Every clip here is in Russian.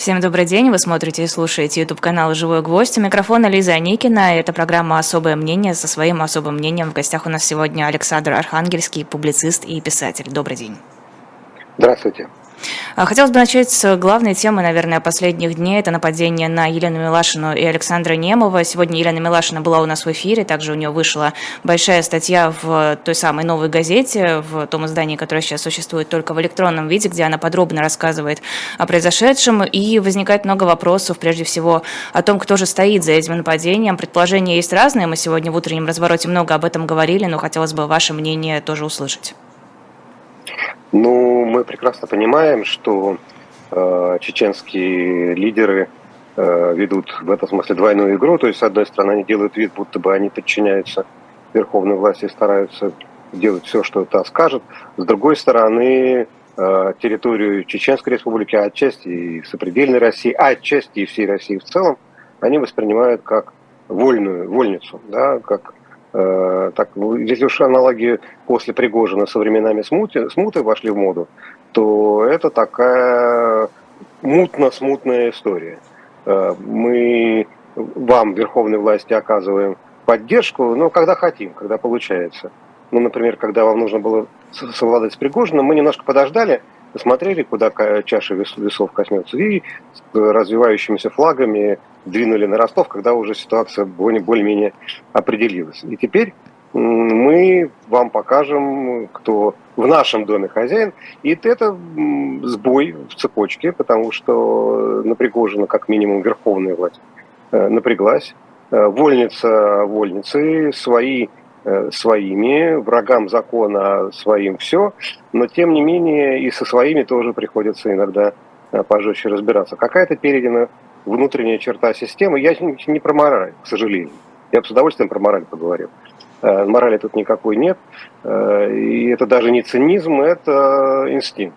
Всем добрый день. Вы смотрите и слушаете YouTube канал «Живой гвоздь». У микрофона Лиза Аникина. Это программа «Особое мнение». Со своим особым мнением в гостях у нас сегодня Александр Архангельский, публицист и писатель. Добрый день. Здравствуйте. А, хотелось бы начать с главной темы, наверное, последних дней. Это нападение на Елену Милашину и Александра Немова. Сегодня Елена Милашина была у нас в эфире. Также у нее вышла большая статья в той самой новой газете, в том издании, которое сейчас существует только в электронном виде, где она подробно рассказывает о произошедшем. И возникает много вопросов, прежде всего, о том, кто же стоит за этим нападением. Предположения есть разные. Мы сегодня в утреннем развороте много об этом говорили, но хотелось бы ваше мнение тоже услышать. Ну, мы прекрасно понимаем, что э, чеченские лидеры э, ведут в этом смысле двойную игру. То есть, с одной стороны, они делают вид, будто бы они подчиняются верховной власти и стараются делать все, что та скажет. С другой стороны, э, территорию Чеченской республики, а отчасти и сопредельной России, а отчасти и всей России в целом, они воспринимают как вольную, вольницу, да, как так, ну, если уж аналогии после Пригожина со временами смуты, смуты вошли в моду, то это такая мутно-смутная история. Э, мы вам, верховной власти, оказываем поддержку, но когда хотим, когда получается. Ну, например, когда вам нужно было совладать с Пригожиным, мы немножко подождали, посмотрели, куда чаша весов коснется, и с развивающимися флагами двинули на Ростов, когда уже ситуация более-менее определилась. И теперь мы вам покажем, кто в нашем доме хозяин. И это сбой в цепочке, потому что напрягожена как минимум верховная власть э, напряглась. Э, вольница вольницы, свои э, своими, врагам закона своим все, но тем не менее и со своими тоже приходится иногда пожестче разбираться. Какая-то передана внутренняя черта системы. Я не про мораль, к сожалению. Я бы с удовольствием про мораль поговорил. Э, морали тут никакой нет. Э, и это даже не цинизм, это инстинкт.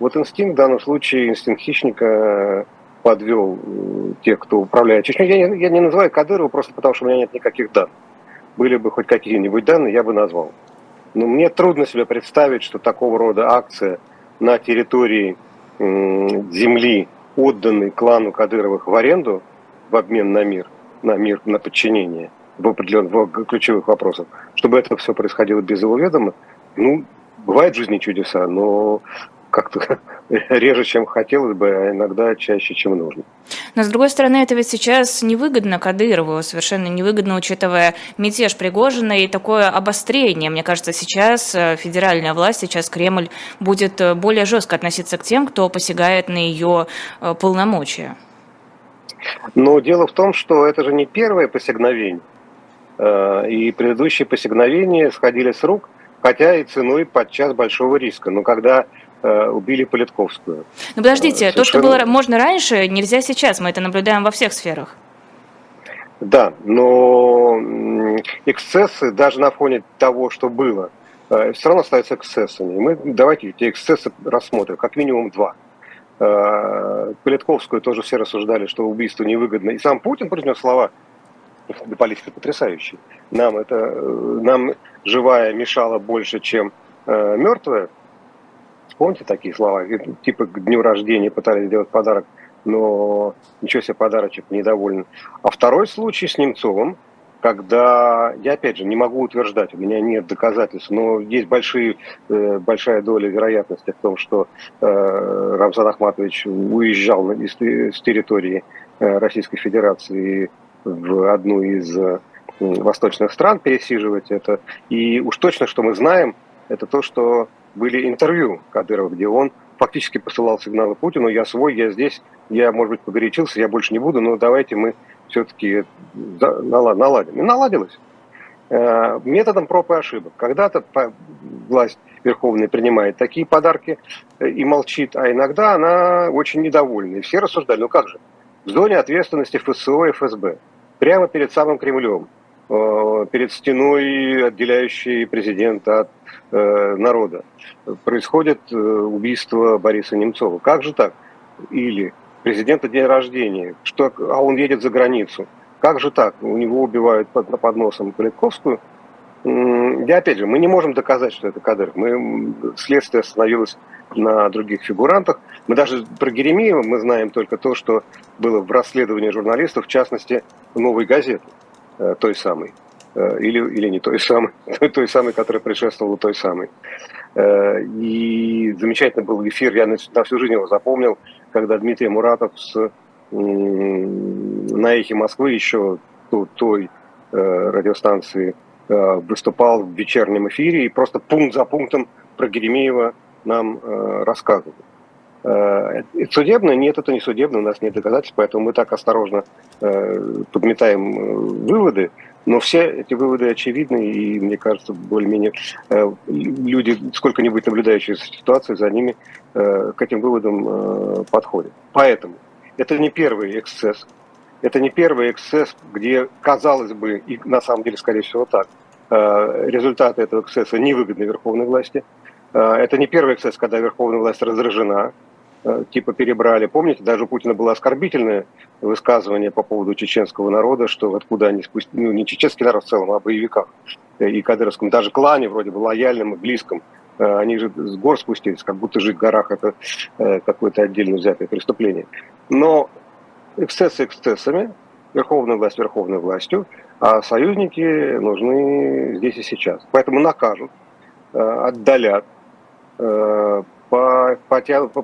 Вот инстинкт в данном случае, инстинкт хищника подвел э, тех, кто управляет Чечней. Я не, я не называю Кадырова просто потому, что у меня нет никаких данных. Были бы хоть какие-нибудь данные, я бы назвал. Но мне трудно себе представить, что такого рода акция на территории земли отданный клану Кадыровых в аренду в обмен на мир, на мир, на подчинение в определенных в ключевых вопросах, чтобы это все происходило без его ведома, ну, бывают в жизни чудеса, но как-то реже, чем хотелось бы, а иногда чаще, чем нужно. Но, с другой стороны, это ведь сейчас невыгодно Кадырову, совершенно невыгодно, учитывая мятеж Пригожина и такое обострение. Мне кажется, сейчас э, федеральная власть, сейчас Кремль будет э, более жестко относиться к тем, кто посягает на ее э, полномочия. Но дело в том, что это же не первое посягновение. И предыдущие посягновения сходили с рук, хотя и ценой подчас большого риска. Но когда убили Политковскую. Ну подождите, Совершенно... то, что было можно раньше, нельзя сейчас. Мы это наблюдаем во всех сферах. Да, но эксцессы даже на фоне того, что было, э, все равно остаются эксцессами. Мы давайте эти эксцессы рассмотрим, как минимум два. Э, Политковскую тоже все рассуждали, что убийство невыгодно. И сам Путин произнес слова, для политики потрясающие. Нам это, нам живая мешала больше, чем мертвая. Помните такие слова? Типа к дню рождения пытались сделать подарок, но ничего себе подарочек, недоволен. А второй случай с Немцовым, когда, я опять же не могу утверждать, у меня нет доказательств, но есть большие, э, большая доля вероятности в том, что э, Рамзан Ахматович уезжал из, с территории э, Российской Федерации в одну из восточных стран пересиживать это. И уж точно, что мы знаем, это то, что были интервью Кадырова, где он фактически посылал сигналы Путину, я свой, я здесь, я, может быть, погорячился, я больше не буду, но давайте мы все-таки наладим. И наладилось. Э, методом проб и ошибок. Когда-то власть верховная принимает такие подарки э, и молчит, а иногда она очень недовольна. И все рассуждали, ну как же, в зоне ответственности ФСО и ФСБ, прямо перед самым Кремлем, Э, перед стеной, отделяющей президента от народа. Происходит э, убийство Бориса Немцова. Как же так? Или президента день рождения, что, а он едет за границу. Как же так? У него убивают под, под носом Политковскую. Я опять же, мы не можем доказать, что это Кадыров. Мы, следствие остановилось на других фигурантах. Мы даже про Геремеева мы знаем только то, что было в расследовании журналистов, в частности, «Новой газеты», э, той самой. Э, или, или не той самой, той, той самой, которая предшествовала той самой. Э, и замечательный был эфир, я на, всю жизнь его запомнил, когда Дмитрий Муратов с, на эхе Москвы еще той радиостанции выступал в вечернем эфире и просто пункт за пунктом про Геремеева нам рассказывал. Э, судебно? Нет, это не судебно, у нас нет доказательств, поэтому мы так осторожно э, подметаем э, выводы, но все эти выводы очевидны, и, мне кажется, более-менее люди, сколько-нибудь наблюдающие ситуацию, за ними к этим выводам подходят. Поэтому это не первый эксцесс, это не первый эксцесс, где, казалось бы, и на самом деле, скорее всего, так, результаты этого эксцесса невыгодны верховной власти. Это не первый эксцесс, когда верховная власть раздражена, Э, типа перебрали. Помните, даже у Путина было оскорбительное высказывание по поводу чеченского народа, что откуда они спустили, ну не чеченский народ в целом, а боевиках э, и кадыровском, даже клане вроде бы лояльным и близком. Э, они же с гор спустились, как будто жить в горах это какое-то отдельно взятое преступление. Но эксцессы эксцессами, верховная власть верховной властью, а союзники нужны здесь и сейчас. Поэтому накажут, отдалят,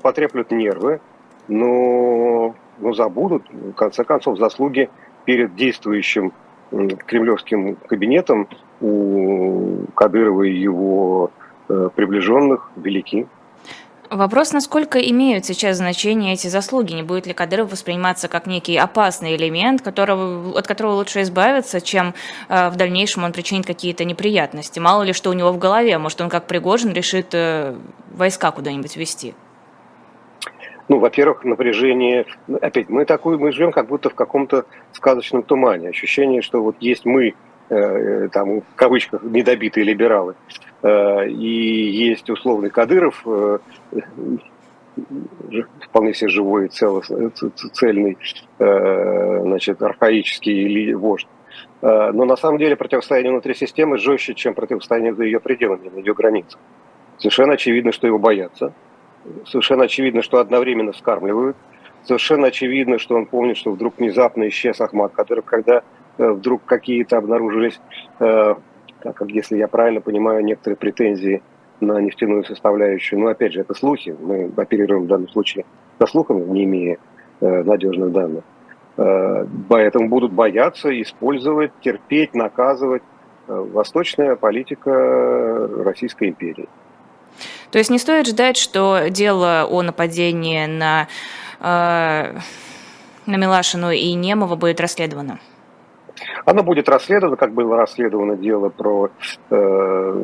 потреплют нервы, но, но забудут, в конце концов, заслуги перед действующим кремлевским кабинетом у Кадырова и его э, приближенных велики. Вопрос, насколько имеют сейчас значение эти заслуги? Не будет ли Кадыров восприниматься как некий опасный элемент, которого, от которого лучше избавиться, чем э, в дальнейшем он причинит какие-то неприятности? Мало ли что у него в голове, может он как Пригожин решит э, войска куда-нибудь вести? Ну, во-первых, напряжение. Опять, мы такую, мы живем как будто в каком-то сказочном тумане. Ощущение, что вот есть мы, э, там, в кавычках, недобитые либералы, Э, и есть условный Кадыров, э, вполне себе живой, цельный, э, значит, архаический вождь. Но на самом деле противостояние внутри системы жестче, чем противостояние за ее пределами, на ее границах. Совершенно очевидно, что его боятся. Совершенно очевидно, что одновременно скармливают. Совершенно очевидно, что он помнит, что вдруг внезапно исчез Ахмад Кадыров, когда вдруг какие-то обнаружились так как, если я правильно понимаю, некоторые претензии на нефтяную составляющую, но опять же, это слухи, мы оперируем в данном случае со слухами, не имея э, надежных данных. Э, поэтому будут бояться использовать, терпеть, наказывать э, восточная политика Российской империи. То есть не стоит ждать, что дело о нападении на, э, на Милашину и Немова будет расследовано? Оно будет расследовано, как было расследовано дело про э,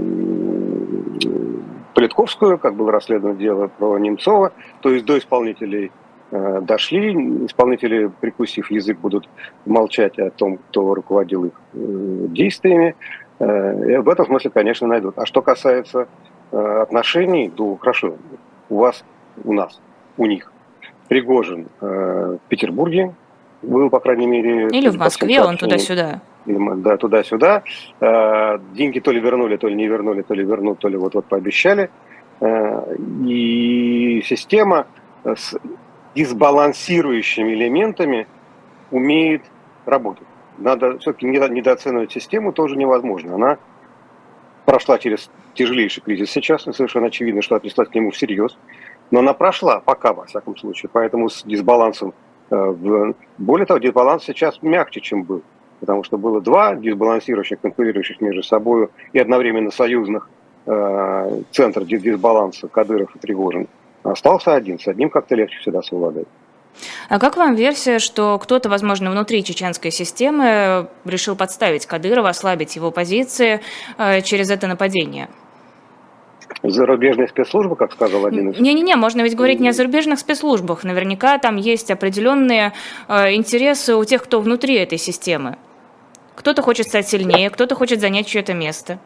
Политковскую, как было расследовано дело про Немцова. То есть до исполнителей э, дошли, исполнители, прикусив язык, будут молчать о том, кто руководил их э, действиями. Э, и в этом смысле, конечно, найдут. А что касается отношений, то хорошо, у вас, у нас, у них Пригожин в Петербурге, был, по крайней мере... Или в Москве, он туда-сюда. Да, туда-сюда. Э, деньги то ли вернули, то ли не вернули, то ли вернут, то ли вот-вот пообещали. Э, и система с дисбалансирующими элементами умеет работать. Надо все-таки недооценивать систему тоже невозможно. Она прошла через тяжелейший кризис сейчас, и совершенно очевидно, что отнеслась к нему всерьез. Но она прошла, пока, во всяком случае. Поэтому с дисбалансом более того, дисбаланс сейчас мягче, чем был, потому что было два дисбалансирующих, конкурирующих между собой и одновременно союзных э, центра дисбаланса Кадыров и Тригожин. Остался один, с одним как-то легче всегда совладать. А как вам версия, что кто-то, возможно, внутри чеченской системы решил подставить Кадырова, ослабить его позиции э, через это нападение? Зарубежные спецслужбы, как сказал один из... Не-не-не, можно ведь говорить не о зарубежных спецслужбах. Наверняка там есть определенные э, интересы у тех, кто внутри этой системы. Кто-то хочет стать сильнее, кто-то хочет занять чье-то место.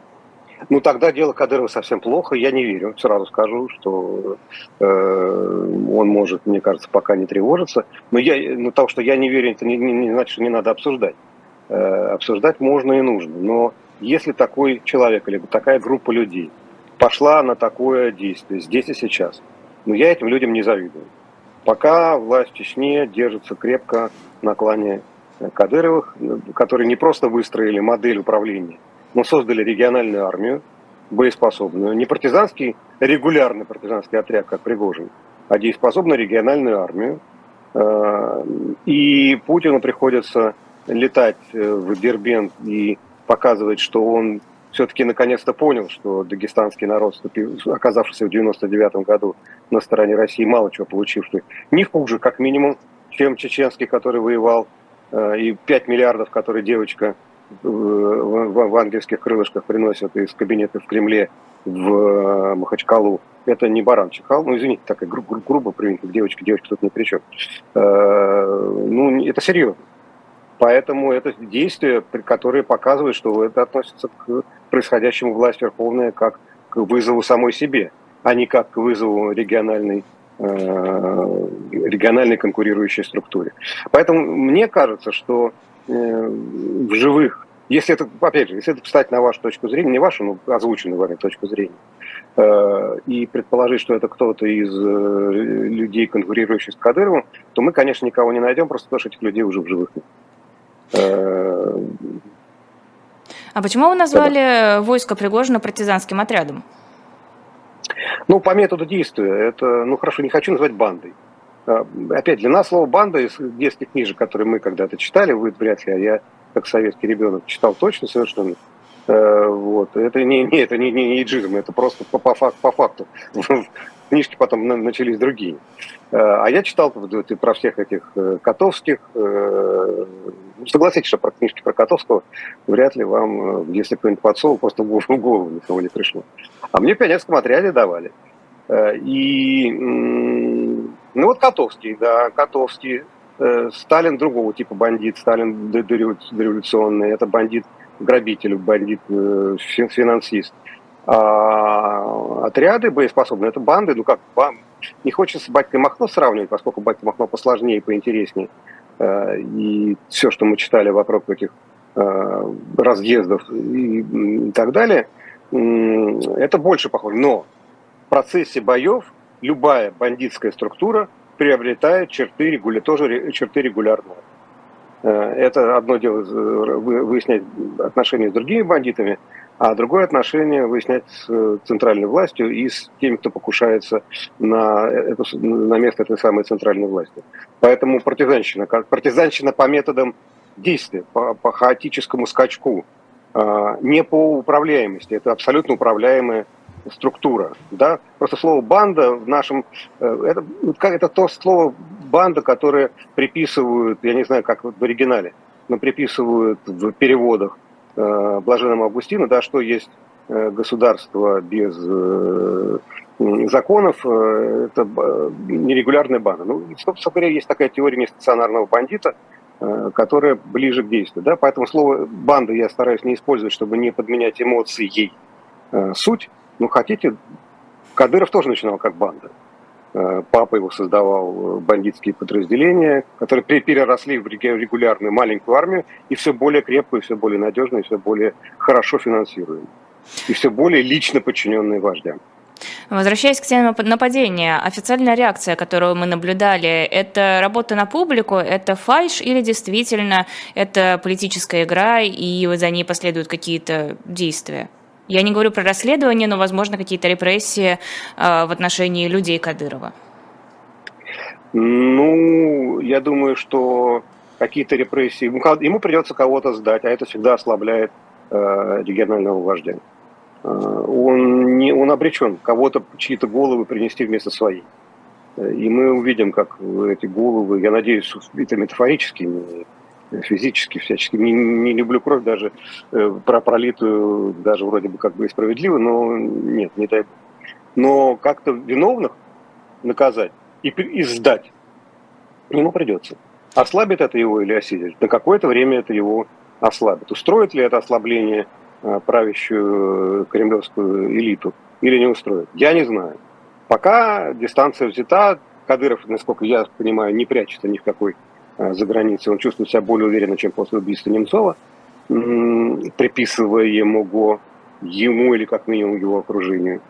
Ну, тогда дело Кадырова совсем плохо. Я не верю. Сразу скажу, что э, он может, мне кажется, пока не тревожиться. Но я, ну, того, что я не верю, это не, не, не значит, что не надо обсуждать. Э, обсуждать можно и нужно. Но если такой человек или такая группа людей пошла на такое действие здесь и сейчас. Но я этим людям не завидую. Пока власть в Чечне держится крепко на клане Кадыровых, которые не просто выстроили модель управления, но создали региональную армию, боеспособную, не партизанский, регулярный партизанский отряд, как Пригожин, а дееспособную региональную армию. Э, и Путину приходится летать э, в Дербент и показывать, что он все-таки наконец-то понял, что дагестанский народ, оказавшийся в 99 году на стороне России, мало чего получивший, не хуже, как минимум, чем чеченский, который воевал, э, и 5 миллиардов, которые девочка э, в ангельских крылышках приносит из кабинета в Кремле в э, Махачкалу. Это не баран чихал, ну извините, так гру- гру- грубо принято, девочка, девочка тут ни при чем. Ну, это серьезно. Поэтому это действия, которые показывают, что это относится к происходящему власть Верховная как к вызову самой себе, а не как к вызову региональной э, региональной конкурирующей структуре. Поэтому мне кажется, что э, в живых, если это, опять же, если это встать на вашу точку зрения, не вашу, но озвученную вами точку зрения, э, и предположить, что это кто-то из людей, конкурирующих с Кадыровым, то мы, конечно, никого не найдем, просто потому что этих людей уже в живых нет. А почему вы назвали да. войско Пригожина партизанским отрядом? Ну, по методу действия. Это, ну, хорошо, не хочу называть бандой. А, опять, для нас слово «банда» из детских книжек, которые мы когда-то читали, вы вряд ли, а я, как советский ребенок, читал точно совершенно. Э, вот. Это не, не, это не, не, не иджизм, это просто по, по, по факту книжки потом начались другие. Э, а я читал про всех этих э, Котовских. Э, ну, согласитесь, что про книжки про Котовского вряд ли вам, если кто-нибудь подсовывал, просто в голову никого не пришло. А мне в пионерском отряде давали. И, ну вот Котовский, да, Котовский, Сталин другого типа бандит, Сталин дореволюционный, это бандит-грабитель, бандит-финансист. А отряды боеспособные, это банды, ну как, не хочется батькой Махно сравнивать, поскольку батька Махно посложнее и поинтереснее. Э, и все, что мы читали вокруг этих э, разъездов и так далее, это больше похоже. Но в процессе боев любая бандитская структура приобретает черты, тоже черты регулярного. Э, это одно дело выяснять отношения с другими бандитами, а другое отношение выяснять с э, центральной властью и с теми, кто покушается на, эту, на место этой самой центральной власти. Поэтому партизанщина, партизанщина по методам действия, по, по хаотическому скачку, а, не по управляемости, это абсолютно управляемая структура. Да? Просто слово «банда» в нашем... Э, это, это то слово «банда», которое приписывают, я не знаю, как в оригинале, но приписывают в переводах э, Блаженному Августину, да, что есть э, государство без э, законов, э, это нерегулярная банда. Ну, собственно говоря, есть такая теория нестационарного бандита, которая ближе к действию. Да? Поэтому слово «банда» я стараюсь не использовать, чтобы не подменять эмоции ей суть. Ну, хотите, Кадыров тоже начинал как банда. Папа его создавал бандитские подразделения, которые переросли в регулярную маленькую армию и все более крепкую, все более надежную, все более хорошо финансируемую. И все более лично подчиненные вождям. Возвращаясь к теме нападения, официальная реакция, которую мы наблюдали, это работа на публику, это фальш или действительно это политическая игра и за ней последуют какие-то действия? Я не говорю про расследование, но, возможно, какие-то репрессии э, в отношении людей Кадырова. Ну, я думаю, что какие-то репрессии... Ему придется кого-то сдать, а это всегда ослабляет э, регионального вождя. Э, он, не, он обречен кого-то, чьи-то головы принести вместо своей. И мы увидим, как эти головы, я надеюсь, это метафорически, физически, всячески. Не, не люблю кровь даже э, про пролитую, даже вроде бы как бы и справедливо, но нет, не дай Но как-то виновных наказать и, и сдать ему придется. Ослабит это его или осилит? На какое-то время это его ослабит. Устроит ли это ослабление э, правящую кремлевскую элиту или не устроит? Я не знаю. Пока дистанция взята, Кадыров, насколько я понимаю, не прячется ни в какой Э, за границей, он чувствует себя более уверенно, чем после убийства Немцова, приписывая ему, ему или как минимум его окружению.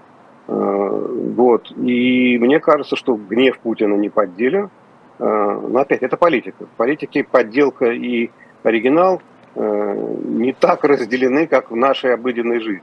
Вот. И мне кажется, что гнев Путина не подделен. Но опять, это политика. В политике подделка и оригинал не так разделены, как в нашей обыденной жизни.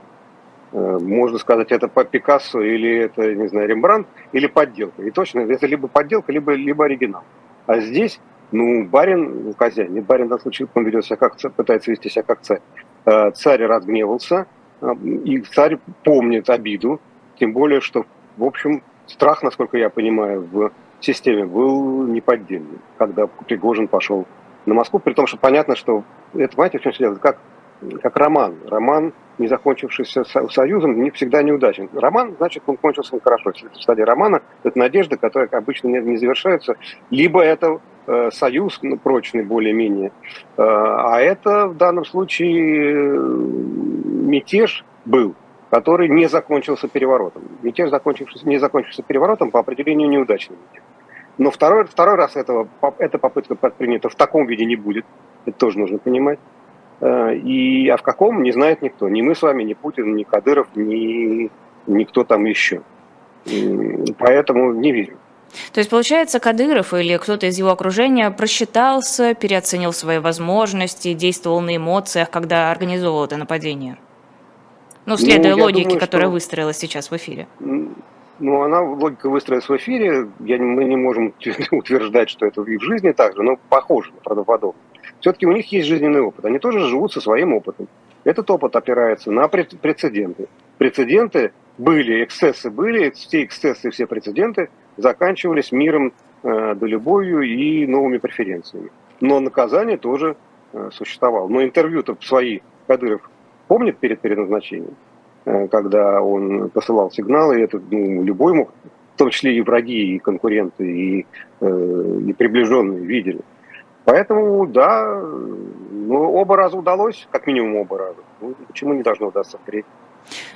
Можно сказать, это по Пикассо или это, не знаю, Рембрандт, или подделка. И точно, это либо подделка, либо, либо оригинал. А здесь ну, барин, хозяин, не барин в данном случае, он ведет себя как царь, пытается вести себя как царь. Э, царь разгневался, э, и царь помнит обиду, тем более, что, в общем, страх, насколько я понимаю, в системе был неподдельный, когда Пригожин пошел на Москву, при том, что понятно, что это, понимаете, в чем все как, как роман. Роман, не закончившийся союзом, не всегда неудачен. Роман, значит, он кончился хорошо. Если это стадия романа, это надежда, которая обычно не, не завершается. Либо это союз ну, прочный более-менее. Э, а это в данном случае э, мятеж был, который не закончился переворотом. Мятеж, закончившийся, не закончился переворотом, по определению неудачный мятеж. Но второй, второй раз этого, эта попытка предпринята в таком виде не будет. Это тоже нужно понимать. И, а в каком, не знает никто. Ни мы с вами, ни Путин, ни Кадыров, ни никто там еще. Поэтому не верю. То есть, получается, Кадыров или кто-то из его окружения просчитался, переоценил свои возможности, действовал на эмоциях, когда организовывал это нападение? Ну, следуя ну, логике, думаю, которая что... выстроилась сейчас в эфире. Ну, она, логика выстроилась в эфире. Я, мы не можем утверждать, что это и в жизни так же, но похоже, правдоподобно. Все-таки у них есть жизненный опыт. Они тоже живут со своим опытом. Этот опыт опирается на прецеденты. Прецеденты были, эксцессы были, все эксцессы, все прецеденты заканчивались миром, э, да любовью и новыми преференциями. Но наказание тоже э, существовало. Но интервью-то свои Кадыров помнит перед переназначением, э, когда он посылал сигналы, и это ну, любой мог, в том числе и враги, и конкуренты, и, и приближенные видели. Поэтому, да, ну, оба раза удалось, как минимум оба раза. Ну, почему не должно удастся впредь?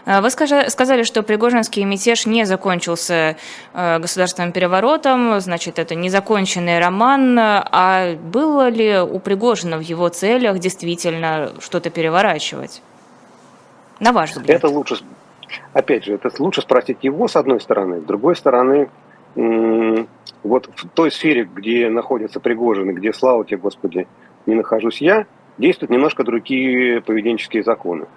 А, вы сказали, что Пригожинский мятеж не закончился э, государственным переворотом, значит, это незаконченный роман. А было ли у Пригожина в его целях действительно что-то переворачивать? На ваш взгляд. Это лучше, опять же, это лучше спросить его с одной стороны, с другой стороны, вот в той сфере, где находится Пригожин, и где, слава тебе, Господи, не нахожусь я, действуют немножко другие поведенческие законы.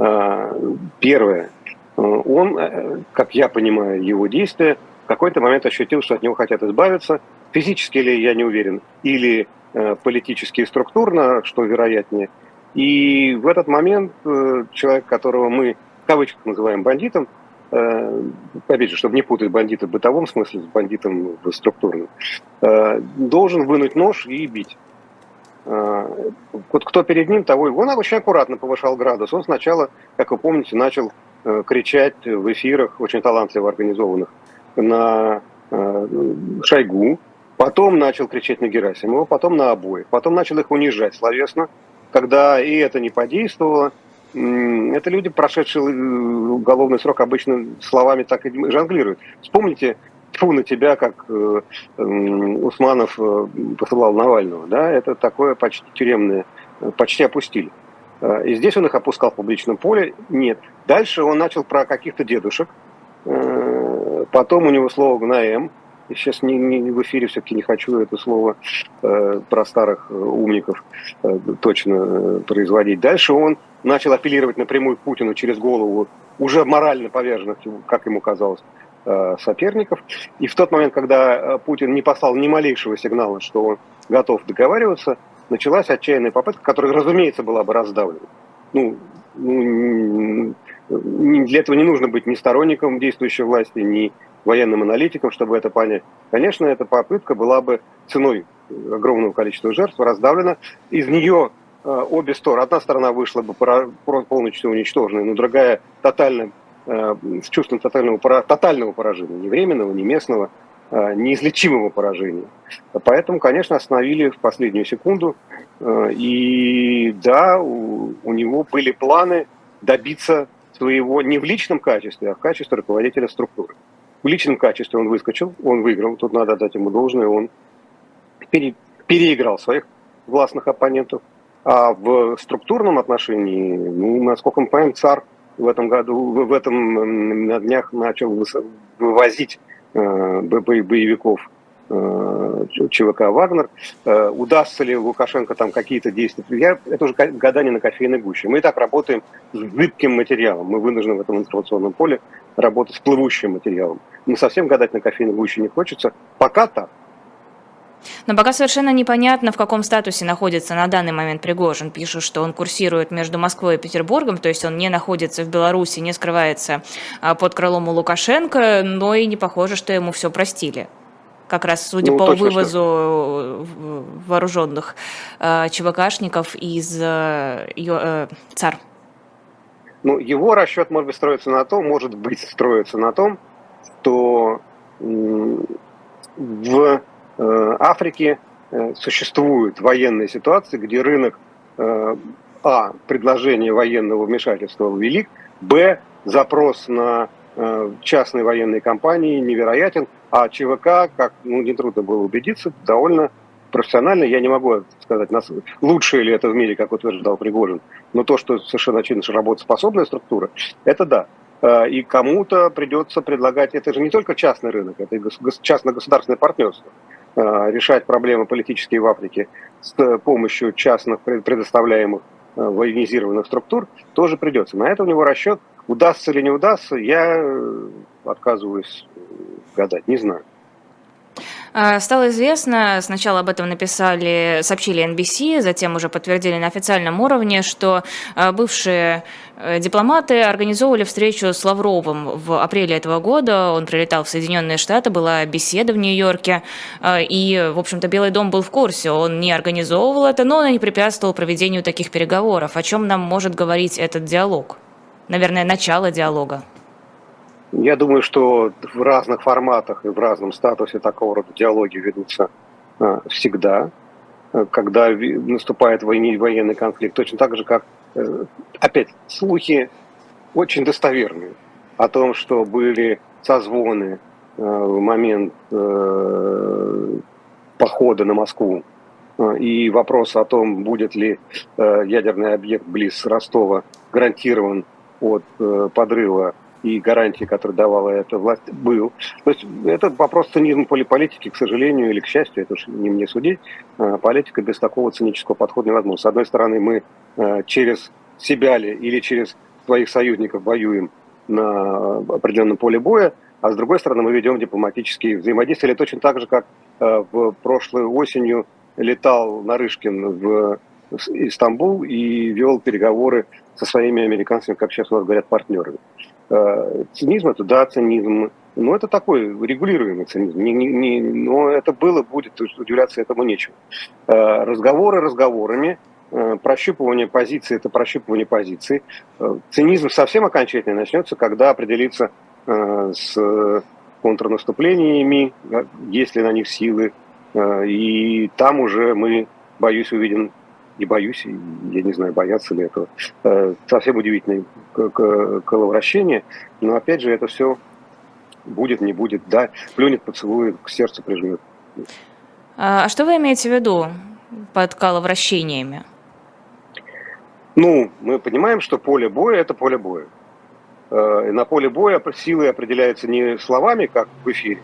А, первое. Он, э, как я понимаю его действия, в какой-то момент ощутил, что от него хотят избавиться. Физически ли, я не уверен, или э, политически и структурно, что вероятнее. И в этот момент э, человек, которого мы в кавычках называем бандитом, опять же, чтобы не путать бандита в бытовом смысле с бандитом в структурном, должен вынуть нож и бить. Вот кто перед ним, того и... Он очень аккуратно повышал градус. Он сначала, как вы помните, начал э, кричать в эфирах, очень талантливо организованных, на э, Шойгу, потом начал кричать на Герасимова, потом на обоих, потом начал их унижать словесно, когда и это не подействовало. Это люди, прошедшие э, уголовный срок, обычно словами так и жонглируют. Вспомните тьфу на тебя, как э, Усманов э, посылал Навального. Да? Это такое почти тюремное, э, почти опустили. И здесь он их опускал в публичном поле. Нет. Дальше он начал про каких-то дедушек. Потом у него слово на «М». Сейчас не, не в эфире все-таки не хочу это слово про старых умников точно производить. Дальше он начал апеллировать напрямую к Путину через голову уже морально поверженных, как ему казалось, соперников. И в тот момент, когда э, Путин не послал ни малейшего сигнала, что он готов договариваться, началась отчаянная попытка, которая, разумеется, была бы раздавлена. Ну, ну, для этого не нужно быть ни сторонником действующей власти, ни военным аналитиком, чтобы это понять. Конечно, эта попытка была бы ценой огромного количества жертв раздавлена. Из нее э, обе стороны. Одна сторона вышла бы полностью уничтоженной, но другая тотально Э, с чувством тотального, тотального поражения, не временного, не местного, а неизлечимого поражения. Поэтому, конечно, остановили в последнюю секунду. Э, и да, у, у него были планы добиться своего не в личном качестве, а в качестве руководителя структуры. В личном качестве он выскочил, он выиграл, тут надо дать ему должное, он пере, переиграл своих властных оппонентов. А в структурном отношении, ну, насколько мы понимаем, царь в этом году, в этом на днях начал вывозить боевиков ЧВК «Вагнер». Удастся ли Лукашенко там какие-то действия? Я, это уже гадание на кофейной гуще. Мы и так работаем с гибким материалом. Мы вынуждены в этом информационном поле работать с плывущим материалом. Но совсем гадать на кофейной гуще не хочется. Пока так. Но пока совершенно непонятно, в каком статусе находится на данный момент Пригожин. Пишут, что он курсирует между Москвой и Петербургом, то есть он не находится в Беларуси, не скрывается а, под крылом у Лукашенко, но и не похоже, что ему все простили. Как раз, судя ну, по вывозу что... вооруженных э, ЧВКшников из э, э, ЦАР. Ну, его расчет может быть строится на том, может быть строится на том, что в Э, Африке э, существуют военные ситуации, где рынок э, а. предложение военного вмешательства велик, б. запрос на частные военные компании невероятен, а ЧВК, как ну, нетрудно было убедиться, довольно профессионально. Я не могу сказать, нас, лучше ли это в мире, как утверждал Пригожин, но то, что совершенно очевидно, что работоспособная структура, это да. И кому-то придется предлагать, это же не только частный рынок, это частно-государственное партнерство. Э, решать проблемы политические в Африке с помощью частных предоставляемых э, военизированных структур, тоже придется. На это у него расчет. Удастся или не удастся, я э, отказываюсь гадать, не знаю. А, стало известно, сначала об этом написали, сообщили NBC, затем уже подтвердили на официальном уровне, что а, бывшие э, дипломаты организовывали встречу с Лавровым в апреле этого года. Он прилетал в Соединенные Штаты, была беседа в Нью-Йорке, а, и, в общем-то, Белый дом был в курсе. Он не организовывал это, но он не препятствовал проведению таких переговоров. О чем нам может говорить этот диалог? Наверное, начало диалога. Я думаю, что в разных форматах и в разном статусе такого рода диалоги ведутся а, всегда, э, когда наступает военный конфликт. Точно так же, как, э, опять, слухи очень достоверные о том, что были созвоны э, в момент похода на Москву и вопрос о том, будет ли ядерный объект близ Ростова гарантирован от подрыва и гарантии, которые давала эта власть, был. То есть это вопрос цинизма политики, к сожалению или к счастью, это уж не мне судить. А, политика без такого цинического подхода невозможна. С одной стороны, мы а, через себя ли или через своих союзников воюем на определенном поле боя, а с другой стороны мы ведем дипломатические взаимодействия, точно так же, как а, в прошлой осенью летал Нарышкин в Стамбул и вел переговоры со своими американцами, как сейчас у нас говорят, партнерами. Э, цинизм это да, цинизм. Но это такой регулируемый цинизм. Не, не, не, но это было, будет, удивляться этому нечего. Э, разговоры разговорами, э, прощупывание позиции – это прощупывание позиции. Цинизм совсем окончательно начнется, когда определится с контрнаступлениями, есть ли на них силы. И там уже мы, боюсь, увидим не боюсь, я не знаю, боятся ли этого. Э, совсем удивительное коловращение, но опять же это все будет, не будет, да, плюнет, поцелует, к сердцу прижмет. А, а что вы имеете в виду под коловращениями? Ну, мы понимаем, что поле боя – это поле боя. Э, на поле боя силы определяются не словами, как в эфире,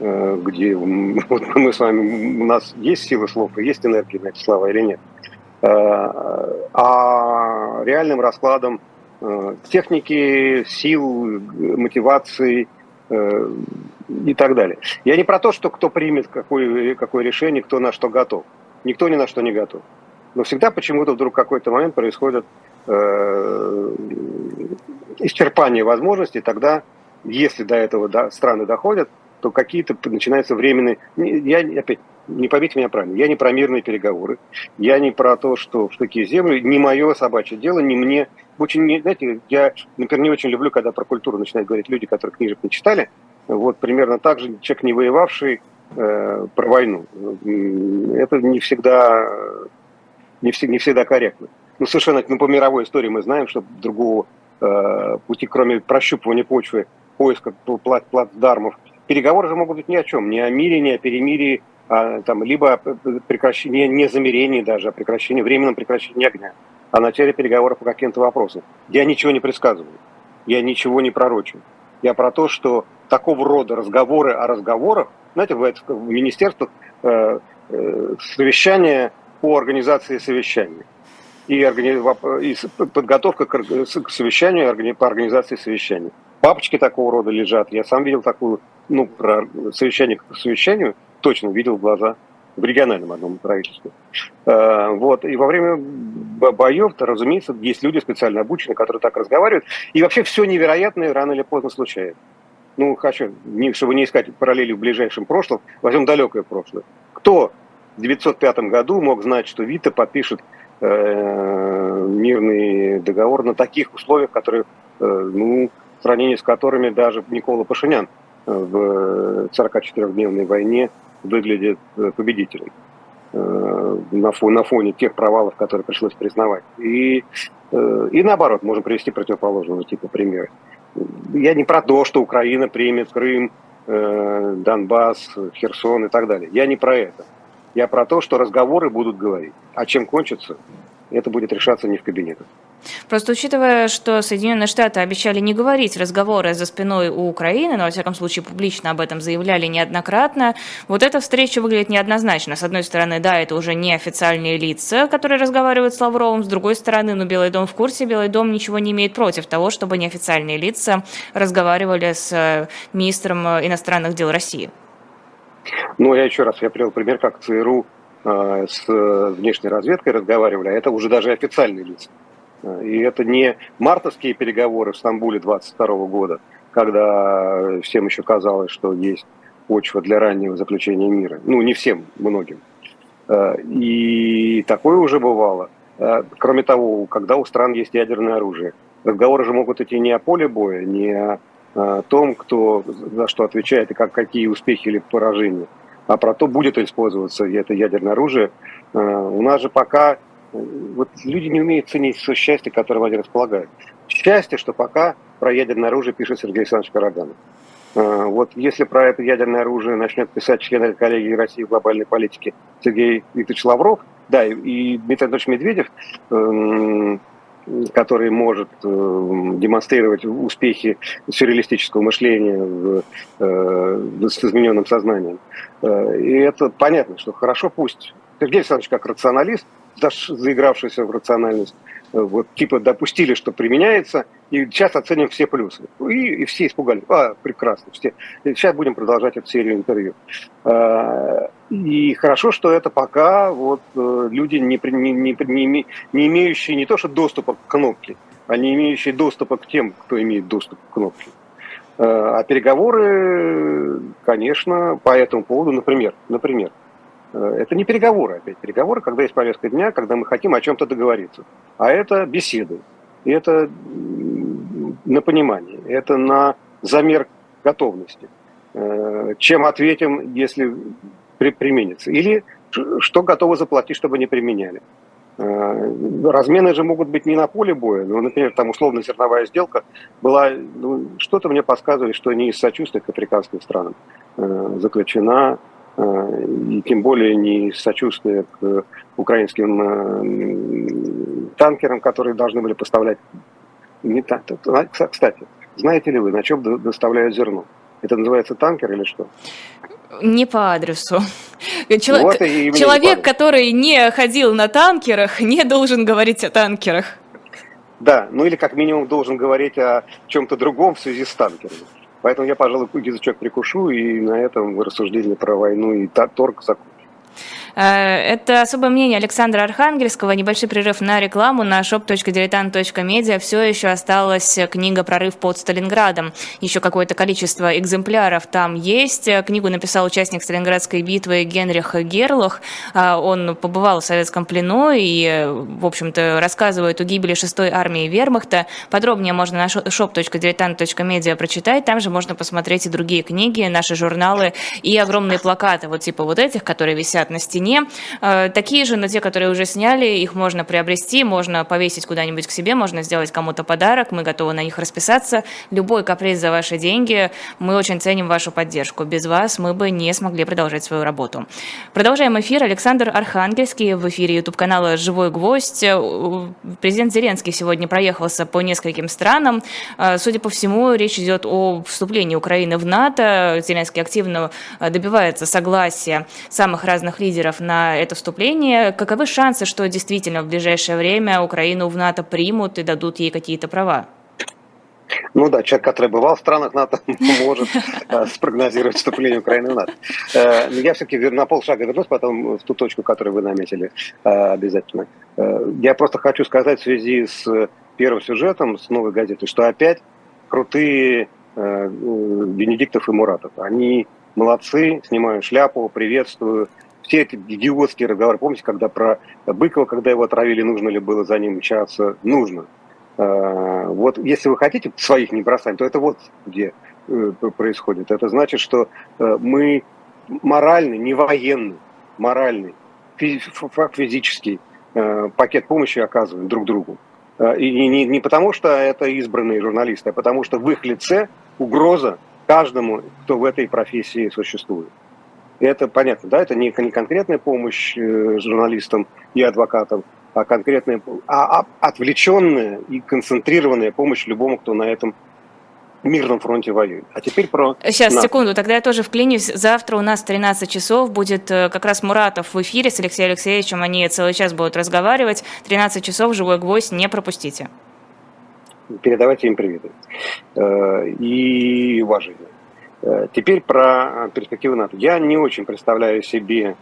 э, где вот мы с вами, у нас есть сила слов, есть энергия на эти слова или нет – а реальным раскладом э, техники, сил, мотивации э, и так далее. Я не про то, что кто примет какое, какое решение, кто на что готов. Никто ни на что не готов. Но всегда почему-то вдруг какой-то момент происходит э, исчерпание возможностей, тогда, если до этого да, страны доходят, то какие-то начинаются временные... Я опять не поймите меня правильно, я не про мирные переговоры, я не про то, что в такие земли, не мое собачье дело, не мне. Очень, не, знаете, я, например, не очень люблю, когда про культуру начинают говорить люди, которые книжек не читали. Вот примерно так же человек, не воевавший, э, про войну. Это не всегда, не, всегда, не всегда корректно. Ну, совершенно, ну, по мировой истории мы знаем, что другого э, пути, кроме прощупывания почвы, поиска плацдармов, переговоры же могут быть ни о чем, ни о мире, ни о перемирии, а, там, либо прекращение, не замерение даже, а прекращение, временном прекращении огня. о начале переговоров по каким-то вопросам. Я ничего не предсказываю, я ничего не пророчу. Я про то, что такого рода разговоры о разговорах, знаете, бывает в министерствах э, э, совещания по организации совещания и, и подготовка к совещанию по организации совещания. Папочки такого рода лежат. Я сам видел такую, ну, про совещание к совещанию, точно видел в глаза в региональном одном правительстве. Э, вот. И во время боев-то, разумеется, есть люди специально обученные, которые так разговаривают. И вообще все невероятное рано или поздно случается. Ну, хочу, чтобы не искать параллели в ближайшем прошлом, возьмем далекое прошлое. Кто в 1905 году мог знать, что Вита подпишет мирный договор на таких условиях, которые, э, ну, в сравнении с которыми даже Никола Пашинян в 44-дневной войне выглядит э, победителем э, на фоне, на фоне тех провалов, которые пришлось признавать. И, э, и наоборот, можем привести противоположного типа примеры. Я не про то, что Украина примет Крым, Донбасс, Херсон и так далее. Я не про это. Я про то, что разговоры будут говорить. А чем кончится, это будет решаться не в кабинетах. Просто учитывая, что Соединенные Штаты обещали не говорить разговоры за спиной у Украины, но, во всяком случае, публично об этом заявляли неоднократно, вот эта встреча выглядит неоднозначно. С одной стороны, да, это уже не официальные лица, которые разговаривают с Лавровым, с другой стороны, ну, Белый дом в курсе, Белый дом ничего не имеет против того, чтобы неофициальные лица разговаривали с э, министром иностранных дел России. Ну, я еще раз, я привел пример, как ЦРУ э, с внешней разведкой разговаривали, а это уже даже официальные лица. И это не мартовские переговоры в Стамбуле 22 года, когда всем еще казалось, что есть почва для раннего заключения мира. Ну, не всем, многим. Э, и такое уже бывало. Э, кроме того, когда у стран есть ядерное оружие, разговоры же могут идти не о поле боя, не о э, том, кто за что отвечает и как, какие успехи или поражения, а про то, будет использоваться это ядерное оружие. У нас же пока вот люди не умеют ценить все счастье, которым они располагают. Счастье, что пока про ядерное оружие пишет Сергей Александрович Караганов. Вот если про это ядерное оружие начнет писать члены коллегии России в глобальной политике Сергей Викторович Лавров, да, и Дмитрий Анатольевич Медведев, эм, который может эм, демонстрировать успехи сюрреалистического мышления э, с измененным сознанием. Э, и это понятно, что хорошо пусть Сергей Александрович как рационалист заигравшийся в рациональность, э, вот типа допустили, что применяется, и сейчас оценим все плюсы. И, и все испугались. А, прекрасно. Все. Сейчас будем продолжать эту серию интервью. А, и хорошо, что это пока вот э, люди, не, не, не, не, имеющие не то что доступа к кнопке, а не имеющие доступа к тем, кто имеет доступ к кнопке. А переговоры, конечно, по этому поводу, например, например, Э, это не переговоры опять. Переговоры, когда есть повестка дня, когда мы хотим о чем-то договориться. А это беседы. И это на понимание. Это на замер готовности. Э, чем ответим, если применится. Или что готовы заплатить, чтобы не применяли. Э, размены же могут быть не на поле боя, но, например, там условно зерновая сделка была, ну, что-то мне подсказывали, что не из сочувствия к африканским странам заключена Э, и тем более не сочувствие к украинским э, танкерам, которые должны были поставлять не так. Кстати, знаете ли вы, на чем доставляют зерно? Это называется танкер или что? Не по адресу. Чело... Вот Человек, который не ходил на танкерах, не должен говорить о танкерах. Да, ну или как минимум должен говорить о чем-то другом в связи с танкерами. Поэтому я, пожалуй, язычок прикушу, и на этом рассуждение про войну и торг закончу. Э, это особое мнение Александра Архангельского. Небольшой прерыв на рекламу на shop.diletant.media. Все еще осталась книга «Прорыв под Сталинградом». Еще какое-то количество экземпляров там есть. Книгу написал участник Сталинградской битвы Генрих Герлох. Э, он побывал в советском плену и, в общем-то, рассказывает о гибели 6-й армии Вермахта. Подробнее можно на shop.diletant.media прочитать. Там же можно посмотреть и другие книги, наши журналы и огромные плакаты, вот типа вот этих, которые висят на стене стене. Такие же, но те, которые уже сняли, их можно приобрести, можно повесить куда-нибудь к себе, можно сделать кому-то подарок, мы готовы на них расписаться. Любой каприз за ваши деньги, мы очень ценим вашу поддержку. Без вас мы бы не смогли продолжать свою работу. Продолжаем эфир. Александр Архангельский в эфире YouTube-канала «Живой гвоздь». Президент Зеленский сегодня проехался по нескольким странам. Судя по всему, речь идет о вступлении Украины в НАТО. Зеленский активно добивается согласия самых разных лидеров на это вступление. Каковы шансы, что действительно в ближайшее время Украину в НАТО примут и дадут ей какие-то права? Ну да, человек, который бывал в странах НАТО, может э, спрогнозировать вступление Украины в НАТО. Э, я все-таки на полшага вернусь потом в ту точку, которую вы наметили э, обязательно. Я просто хочу сказать в связи с первым сюжетом, с новой газетой, что опять крутые Бенедиктов и Муратов. Они молодцы, снимаю шляпу, приветствую. Все эти идиотские разговоры, помните, когда про Быкова, когда его отравили, нужно ли было за ним мчаться? Нужно. Э, вот если вы хотите своих не бросать, то это вот где э, происходит. Это значит, что э, мы моральный, не военный, моральный, физический пакет помощи оказываем друг другу. И не, не потому, что это избранные журналисты, а потому что в их лице угроза каждому, кто в этой профессии существует. Это понятно, да, это не, не конкретная помощь журналистам и адвокатам, а конкретная, а, а отвлеченная и концентрированная помощь любому, кто на этом мирном фронте воюет. А теперь про... Сейчас, НАТО. секунду, тогда я тоже вклинюсь. Завтра у нас 13 часов будет э, как раз Муратов в эфире с Алексеем Алексеевичем. Они целый час будут разговаривать. 13 часов «Живой гвоздь» не пропустите. Передавайте им привет. Э, и уважение. Э, теперь про перспективы НАТО. Я не очень представляю себе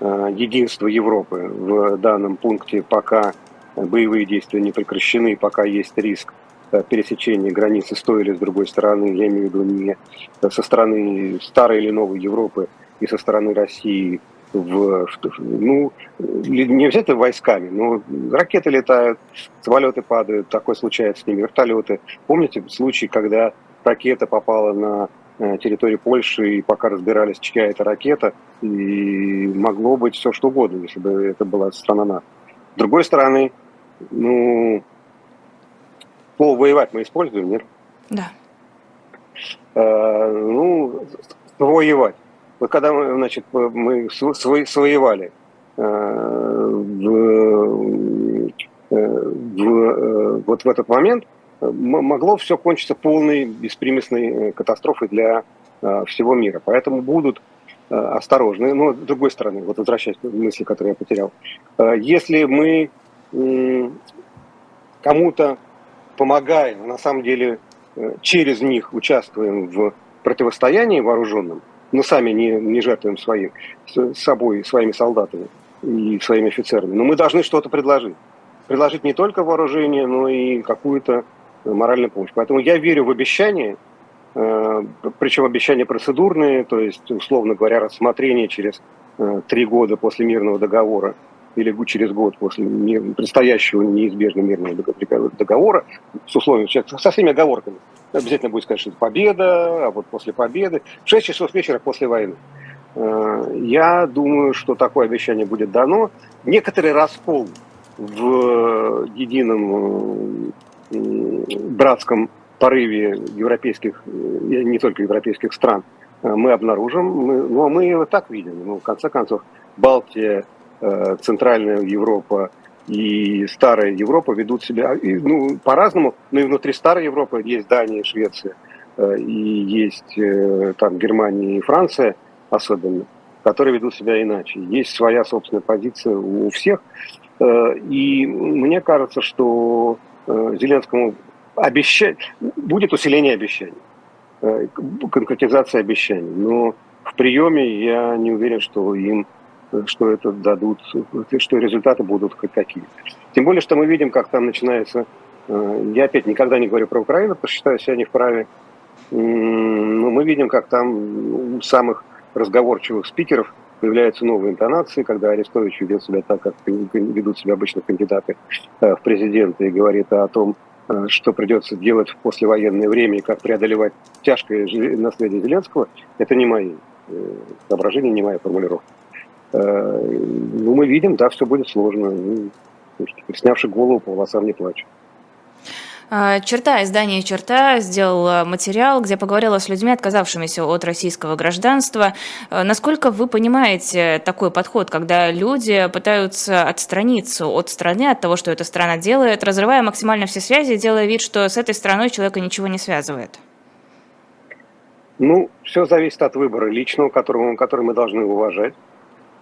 Э, единство Европы в данном пункте, пока боевые действия не прекращены, пока есть риск э, пересечения границы с той или с другой стороны, я имею в виду не со стороны старой или новой Европы и со стороны России в, ну, не обязательно войсками, но ракеты летают, самолеты падают, такое случается с ними, вертолеты. Помните случай, когда ракета попала на Э, территории Польши, и пока разбирались, чья это ракета, и могло быть все что угодно, если бы это была страна НАТО. С другой стороны, ну, слово воевать мы используем, нет? Да. Э, ну, воевать. Вот когда мы, значит, мы сво, своевали э, в, э, в, э, вот в этот момент, могло все кончиться полной беспримесной э, катастрофой для э, всего мира. Поэтому будут э, осторожны. Но, с другой стороны, вот возвращаясь к мысли, которую я потерял, если мы кому-то помогаем, на самом деле через них участвуем в противостоянии вооруженным, но сами не, не жертвуем своим, собой, своими солдатами и своими офицерами, но мы должны что-то предложить. Предложить не только вооружение, но и какую-то моральную помощь. Поэтому я верю в обещания, э, причем обещания процедурные, то есть, условно говоря, рассмотрение через э, три года после мирного договора или через год после предстоящего неизбежно мирного договора с условием, со всеми оговорками. Обязательно будет сказать, что это победа, а вот после победы, 6 часов вечера после войны. Э, я думаю, что такое обещание будет дано. Некоторый раскол в едином братском порыве европейских, э, не только европейских стран, э, мы обнаружим, мы, ну, мы его так видим. Ну, в конце концов, Балтия, э, Центральная Европа и Старая Европа ведут себя ну, по-разному, но и внутри Старой Европы есть Дания, Швеция, и есть там Германия и Франция особенно, которые ведут себя иначе. Есть своя собственная позиция у всех. И мне кажется, что Зеленскому обещать, будет усиление обещаний, э, конкретизация обещаний. Но в приеме я не уверен, что им что это дадут, что результаты будут хоть какие. Тем более, что мы видим, как там начинается... Э, я опять никогда не говорю про Украину, потому что считаю себя не вправе. Но мы видим, как там у самых разговорчивых спикеров появляются новые интонации, когда Арестович ведет себя так, как ведут себя обычно кандидаты э, в президенты, и говорит о том, э, что придется делать в послевоенное время и как преодолевать тяжкое наследие Зеленского, это не мои э, соображения, не моя формулировка. Ну, мы видим, да, все будет сложно. Ну, снявши голову, по волосам не плачут. А, черта, издание «Черта» сделал материал, где поговорила с людьми, отказавшимися от российского гражданства. А, насколько вы понимаете такой подход, когда люди пытаются отстраниться от страны, от того, что эта страна делает, разрывая максимально все связи, делая вид, что с этой страной человека ничего не связывает? Ну, все зависит от выбора личного, которого, который мы должны уважать.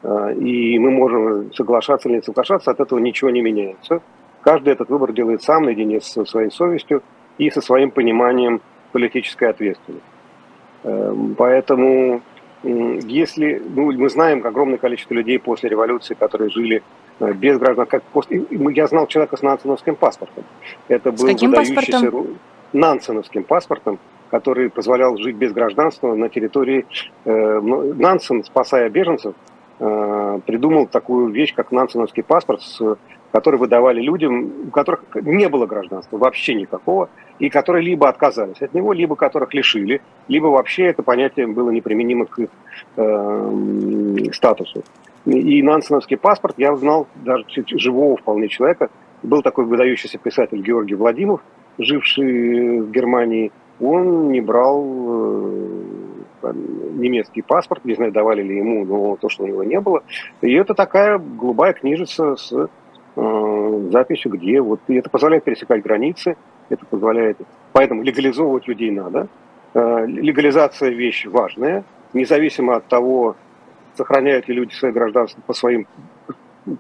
А, и мы можем соглашаться или не соглашаться, от этого ничего не меняется. Каждый этот выбор делает сам, наедине со своей совестью и со своим пониманием политической ответственности. Эм, поэтому, если ну, мы знаем огромное количество людей после революции, которые жили э, без граждан, как после, я знал человека с нансеновским паспортом. Это был с каким паспортом? Нансеновским паспортом, который позволял жить без гражданства на территории э, Нансен, спасая беженцев, э, придумал такую вещь, как нансеновский паспорт с которые выдавали людям, у которых не было гражданства вообще никакого, и которые либо отказались от него, либо которых лишили, либо вообще это понятие было неприменимо к их э, статусу. И нансеновский паспорт я узнал даже живого вполне человека. Был такой выдающийся писатель Георгий Владимиров, живший в Германии. Он не брал э, немецкий паспорт, не знаю, давали ли ему, но то, что у него не было. И это такая голубая книжица с записью, где вот и это позволяет пересекать границы, это позволяет, поэтому легализовывать людей надо. Э, легализация вещь важная, независимо от того, сохраняют ли люди свое гражданство по своим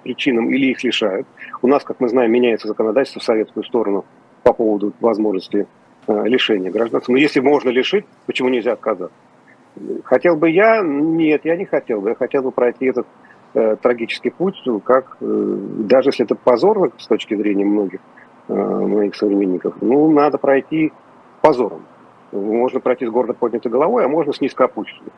причинам или их лишают. У нас, как мы знаем, меняется законодательство в советскую сторону по поводу возможности э, лишения гражданства. Но если можно лишить, почему нельзя отказаться? Хотел бы я? Нет, я не хотел бы. Я хотел бы пройти этот э, трагический путь, как, э, даже если это позорно с точки зрения многих э, моих современников, ну, надо пройти позором. Можно пройти с гордо поднятой головой, а можно с низко опущенной.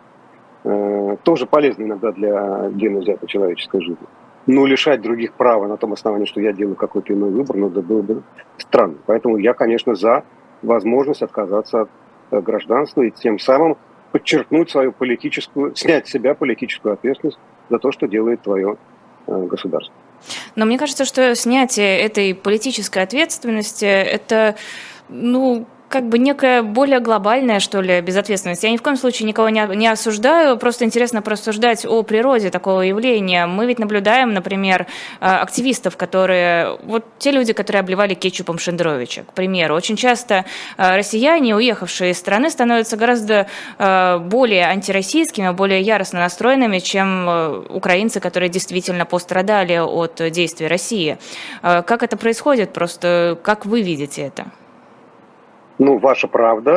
Э, тоже полезно иногда для отдельно взятой человеческой жизни. Но лишать других права на том основании, что я делаю какой-то иной выбор, ну, это было бы странно. Поэтому я, конечно, за возможность отказаться от э, гражданства и тем самым подчеркнуть свою политическую, снять с себя политическую ответственность за то, что делает твое э, государство. Но мне кажется, что снятие этой политической ответственности – это ну, как бы некая более глобальная, что ли, безответственность. Я ни в коем случае никого не, осуждаю, просто интересно порассуждать о природе такого явления. Мы ведь наблюдаем, например, э, активистов, которые, вот те люди, которые обливали кетчупом Шендеровича, к примеру. Очень часто э, россияне, уехавшие из страны, становятся гораздо э, более антироссийскими, более яростно настроенными, чем украинцы, которые действительно пострадали от действий России. Как это происходит? Просто как вы видите это? Ну, ваша правда,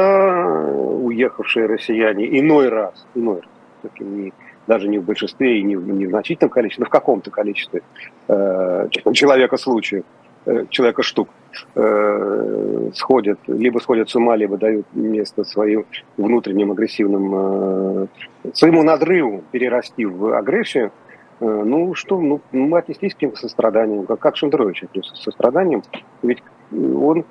уехавшие россияне иной раз, иной раз, не, даже не в большинстве и не в, не в значительном количестве, но в каком-то количестве э, человека случаев, э, человека штук э, сходят, либо сходят с ума, либо дают место своим внутренним агрессивным, э, своему надрыву перерасти в агрессию, э, ну что, ну, мы отнеслись к ним состраданием, как, как Шендерович отнесся с состраданием, ведь он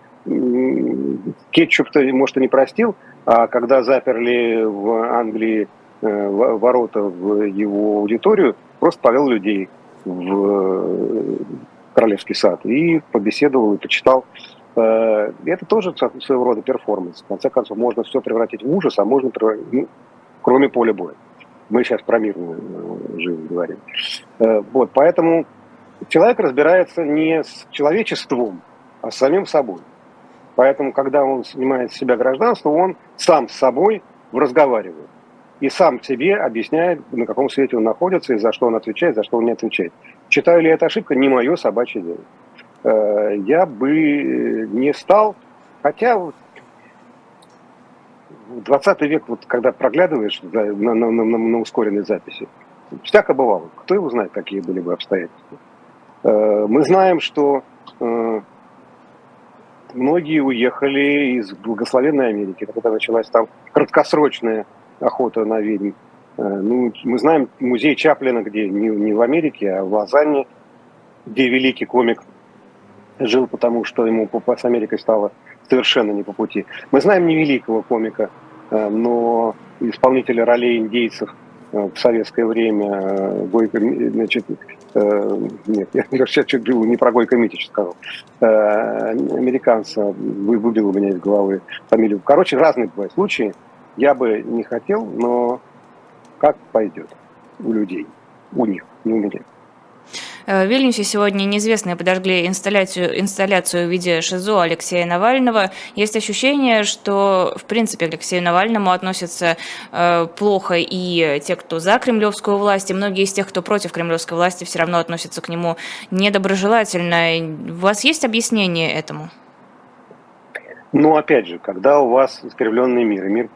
Кетчуп-то, может, и не простил, а когда заперли в Англии э, ворота в его аудиторию, просто повел людей в Королевский сад и побеседовал и почитал. Э, это тоже своего рода перформанс. В конце концов, можно все превратить в ужас, а можно превратить, ну, кроме поля боя. Мы сейчас про мирную э, жизнь говорим. Вот, поэтому человек разбирается не с человечеством, а с самим собой. Поэтому, когда он снимает с себя гражданство, он сам с собой разговаривает. И сам себе объясняет, на каком свете он находится, и за что он отвечает, за что он не отвечает. Читаю ли это ошибка, не мое собачье дело. Э, я бы не стал, хотя в 20 век, вот когда проглядываешь на, на, на, на, на ускоренной записи, всяко бывало. Кто его знает, какие были бы обстоятельства. Э, мы знаем, что э, многие уехали из благословенной Америки, когда началась там краткосрочная охота на ведьм. Э, ну, мы знаем музей Чаплина, где не, не в Америке, а в Лозанне, где великий комик жил, потому что ему с Америкой стало совершенно не по пути. Мы знаем невеликого комика, э, но исполнителя ролей индейцев в советское время Гойко, значит, нет, я сейчас чуть не про Гойко Митич сказал, американца выбил у меня из головы фамилию. Короче, разные бывают случаи. Я бы не хотел, но как пойдет у людей, у них, не у меня. Э, в Вильнюсе сегодня неизвестные подожгли инсталляцию, инсталляцию в виде ШИЗО Алексея Навального. Есть ощущение, что, в принципе, к Алексею Навальному относятся э, плохо и те, кто за кремлевскую власть, и многие из тех, кто против кремлевской власти, все равно относятся к нему недоброжелательно. У вас есть объяснение этому? Ну, опять же, когда у вас искривленный мир, мир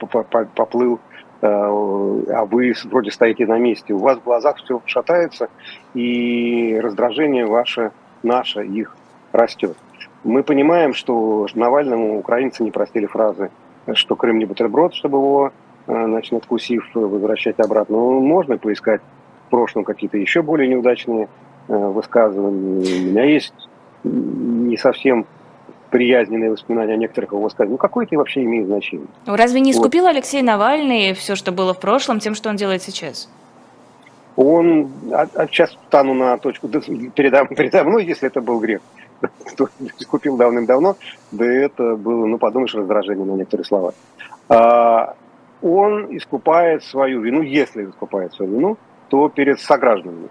поплыл а вы вроде стоите на месте, у вас в глазах все шатается, и раздражение ваше, наше, их растет. Мы понимаем, что Навальному украинцы не простили фразы, что Крым не бутерброд, чтобы его, э, значит, откусив, возвращать обратно. Ну, можно поискать в прошлом какие-то еще более неудачные э, высказывания. У меня есть не совсем приязненные воспоминания о некоторых его сказать. Ну, какое это вообще имеет значение? Ну, разве не искупил вот. Алексей Навальный все, что было в прошлом, тем, что он делает сейчас? Он, а, а сейчас стану на точку передо, передо мной, если это был грех, то искупил давным-давно, да это было, ну, подумаешь, раздражение на некоторые слова. А, он искупает свою вину, если искупает свою вину, то перед согражданами.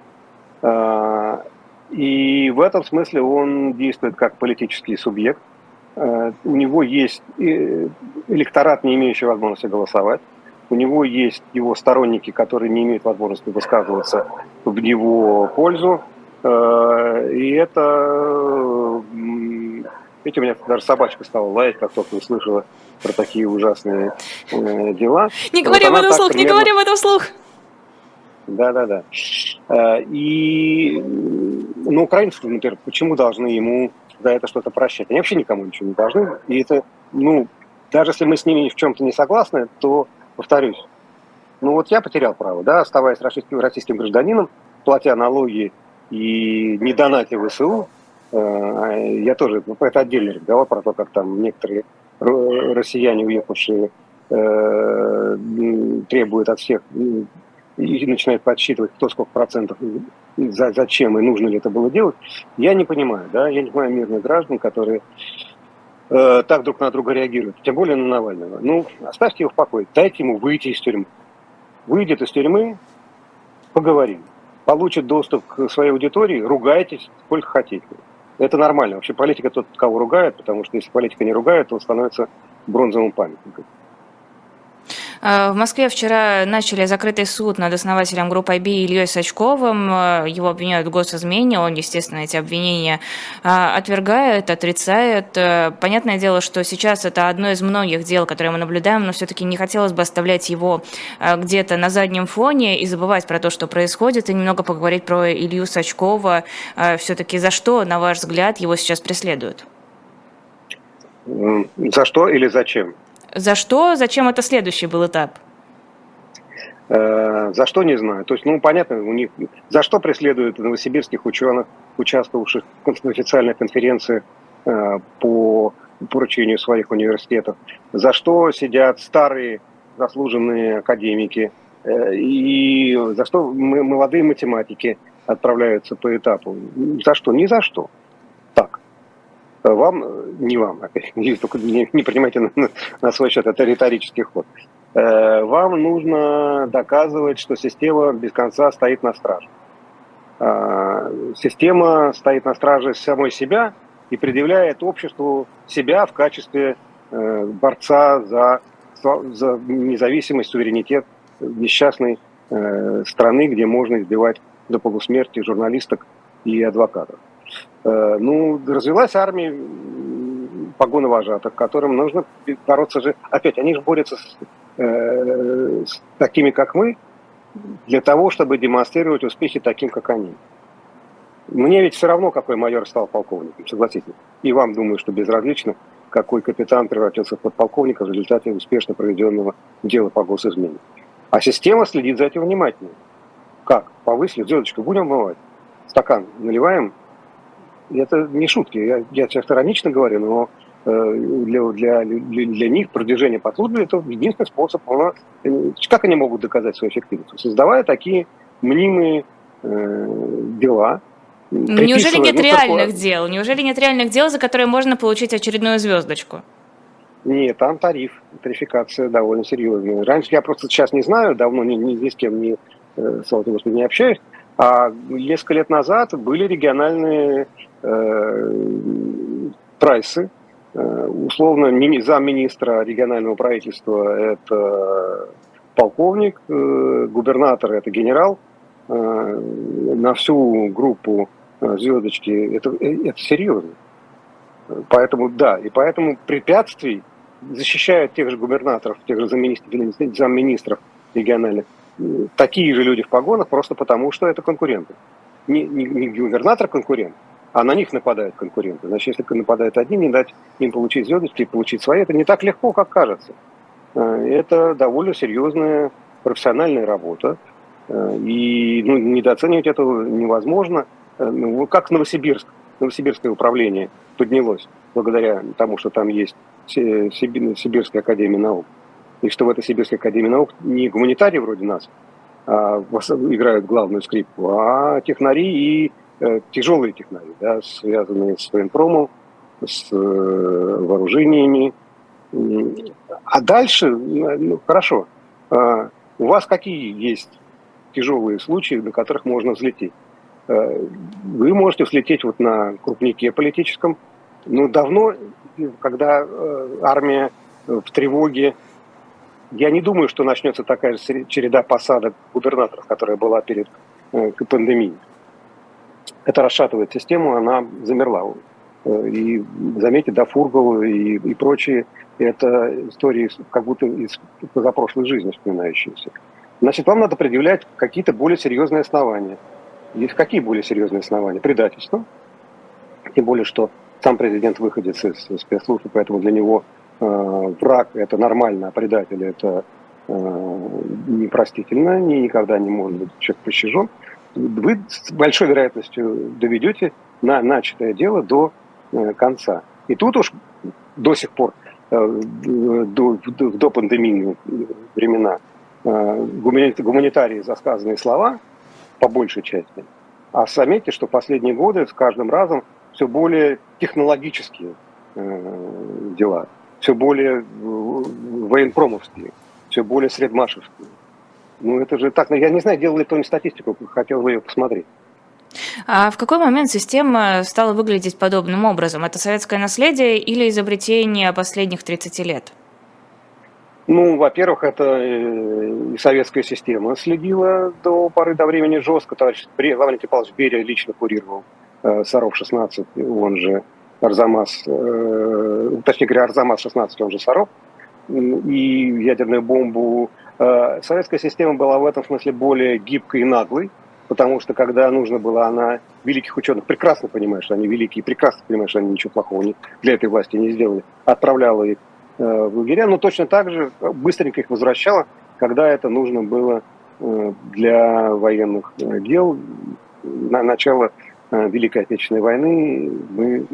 А, и в этом смысле он действует как политический субъект, у него есть электорат, не имеющий возможности голосовать, у него есть его сторонники, которые не имеют возможности высказываться в его пользу, э, и это... Видите, у меня даже собачка стала лаять, как только услышала про такие ужасные э, дела. Не говори вот об этом вслух, примерно... не говори об этом вслух. Да, да, да. И, ну, украинцы, например, почему должны ему за это что-то прощать. Они вообще никому ничего не должны. И это, ну, даже если мы с ними в чем-то не согласны, то, повторюсь, ну вот я потерял право, да, оставаясь российским, российским гражданином, платя налоги и не донатя ВСУ, э, я тоже, ну, это отдельный разговор про то, как там некоторые россияне, уехавшие, э, требуют от всех и начинают подсчитывать, кто сколько процентов за, зачем и нужно ли это было делать, я не понимаю, да, я не понимаю мирных граждан, которые э, так друг на друга реагируют, тем более на Навального. Ну, оставьте его в покое, дайте ему выйти из тюрьмы. Выйдет из тюрьмы, поговорим. Получит доступ к своей аудитории, ругайтесь сколько хотите. Это нормально. Вообще политика тот, кого ругает, потому что если политика не ругает, он становится бронзовым памятником. Э, в Москве вчера начали закрытый суд над основателем группы IB Ильей Сачковым. Э, его обвиняют в госизмене. Он, естественно, эти обвинения э, отвергает, отрицает. Понятное дело, что сейчас это одно из многих дел, которые мы наблюдаем, но все-таки не хотелось бы оставлять его где-то на заднем фоне и забывать про то, что происходит, и немного поговорить про Илью Сачкова. Все-таки за что, на ваш взгляд, его сейчас преследуют? За что или зачем? За что? Зачем это следующий был этап? Э, за что не знаю. То есть, ну, понятно, у них за что преследуют новосибирских ученых, участвовавших в официальной конференции э, по поручению своих университетов, за что сидят старые заслуженные академики, э, и за что молодые математики отправляются по этапу. За что? Ни за что. Так вам, не вам, только не, не принимайте на, на свой счет, это риторический ход. Э, вам нужно доказывать, что система без конца стоит на страже. Э, система стоит на страже самой себя и предъявляет обществу себя в качестве э, борца за, за независимость, суверенитет несчастной страны, где можно избивать до полусмерти журналисток и адвокатов. Э, ну, развелась армия погоны вожатых, которым нужно бороться же. Опять, они же борются с, э, с такими, как мы, для того, чтобы демонстрировать успехи таким, как они. Мне ведь все равно, какой майор стал полковником, согласитесь. И вам, думаю, что безразлично, какой капитан превратился в подполковника в результате успешно проведенного дела по госизмене. А система следит за этим внимательно. Как? Повысили, звездочку будем умывать. Стакан наливаем, это не шутки, я, я сейчас иронично говорю, но для, для, для них продвижение по службе это единственный способ. Как они могут доказать свою эффективность? Создавая такие мнимые дела, Неужели нет ну, реальных такое... дел? Неужели нет реальных дел, за которые можно получить очередную звездочку? Нет, там тариф, тарификация довольно серьезная. Раньше я просто сейчас не знаю, давно ни, ни, ни с кем не, э, слава Господи, не общаюсь, а несколько лет назад были региональные э, прайсы. Э, условно, мини, замминистра регионального правительства – это полковник, э, губернатор – это генерал. Э, на всю группу э, звездочки это, э, это серьезно. Поэтому, да, и поэтому препятствий защищают тех же губернаторов, тех же замминистров, замминистров региональных, такие же люди в погонах, просто потому что это конкуренты. Не, не, не губернатор конкурент, а на них нападают конкуренты. Значит, если нападают одни, не дать им получить звездочки получить свои, это не так легко, как кажется. Э, это довольно серьезная профессиональная работа. Э, и ну, недооценивать этого невозможно. Ну, как Новосибирск, Новосибирское управление поднялось благодаря тому, что там есть Сибирская академия наук. И что в этой Сибирской академии наук не гуманитарии вроде нас а играют главную скрипку, а технари и э, тяжелые технари, да, связанные с военпромом, с э, вооружениями. А дальше, ну, хорошо, э, у вас какие есть тяжелые случаи, на которых можно взлететь? Э, вы можете взлететь вот на крупнике политическом, но давно когда э, армия в тревоге, я не думаю, что начнется такая же череда посадок губернаторов, которая была перед э, пандемией. Это расшатывает систему, она замерла. Э, и заметьте, да, Фургал и, и прочие, это истории как будто из позапрошлой жизни вспоминающиеся. Значит, вам надо предъявлять какие-то более серьезные основания. Есть какие более серьезные основания? Предательство. Тем более, что сам президент выходит из спецслужб, поэтому для него враг это нормально, а предатель это э, непростительно, ни, никогда не может быть человек пощажен. Вы с большой вероятностью доведете на начатое дело до э, конца. И тут уж до сих пор, э, до, до, пандемийные времена, э, гуманитарии за сказанные слова, по большей части, а заметьте, что последние годы с каждым разом все более технологические э, дела, все более э, военпромовские, все более средмашевские. Ну, это же так, я не знаю, делали кто-нибудь статистику, хотел бы ее посмотреть. А в какой момент система стала выглядеть подобным образом? Это советское наследие или изобретение последних 30 лет? Ну, во-первых, это э, и советская система следила до поры до времени жестко. Товарищ Лаврентий Павлович Берия лично курировал Э, Саров-16, он же Арзамас, э, точнее говоря, Арзамас-16, он же Саров, и ядерную бомбу. Э, советская система была в этом смысле более гибкой и наглой, потому что когда нужно было, она великих ученых, прекрасно понимает, что они великие, прекрасно понимает, что они ничего плохого для этой власти не сделали, отправляла их в лагеря, но точно так же быстренько их возвращала, когда это нужно было для военных дел, на начало Э, Великой Отечественной войны мы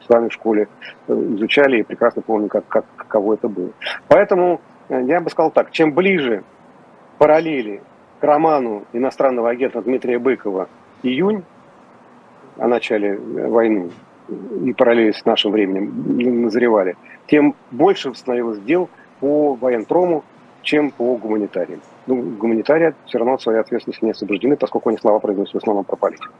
с вами в школе э, изучали и прекрасно помню, как, как, каково это было. Поэтому э, я бы сказал так, чем ближе параллели к роману иностранного агента Дмитрия Быкова «Июнь» о начале войны и параллели с нашим временем назревали, тем больше становилось дел по военпрому, чем по гуманитариям. Ну, гуманитарии все равно своей ответственности не освобождены, поскольку они слова произносят в основном про политику.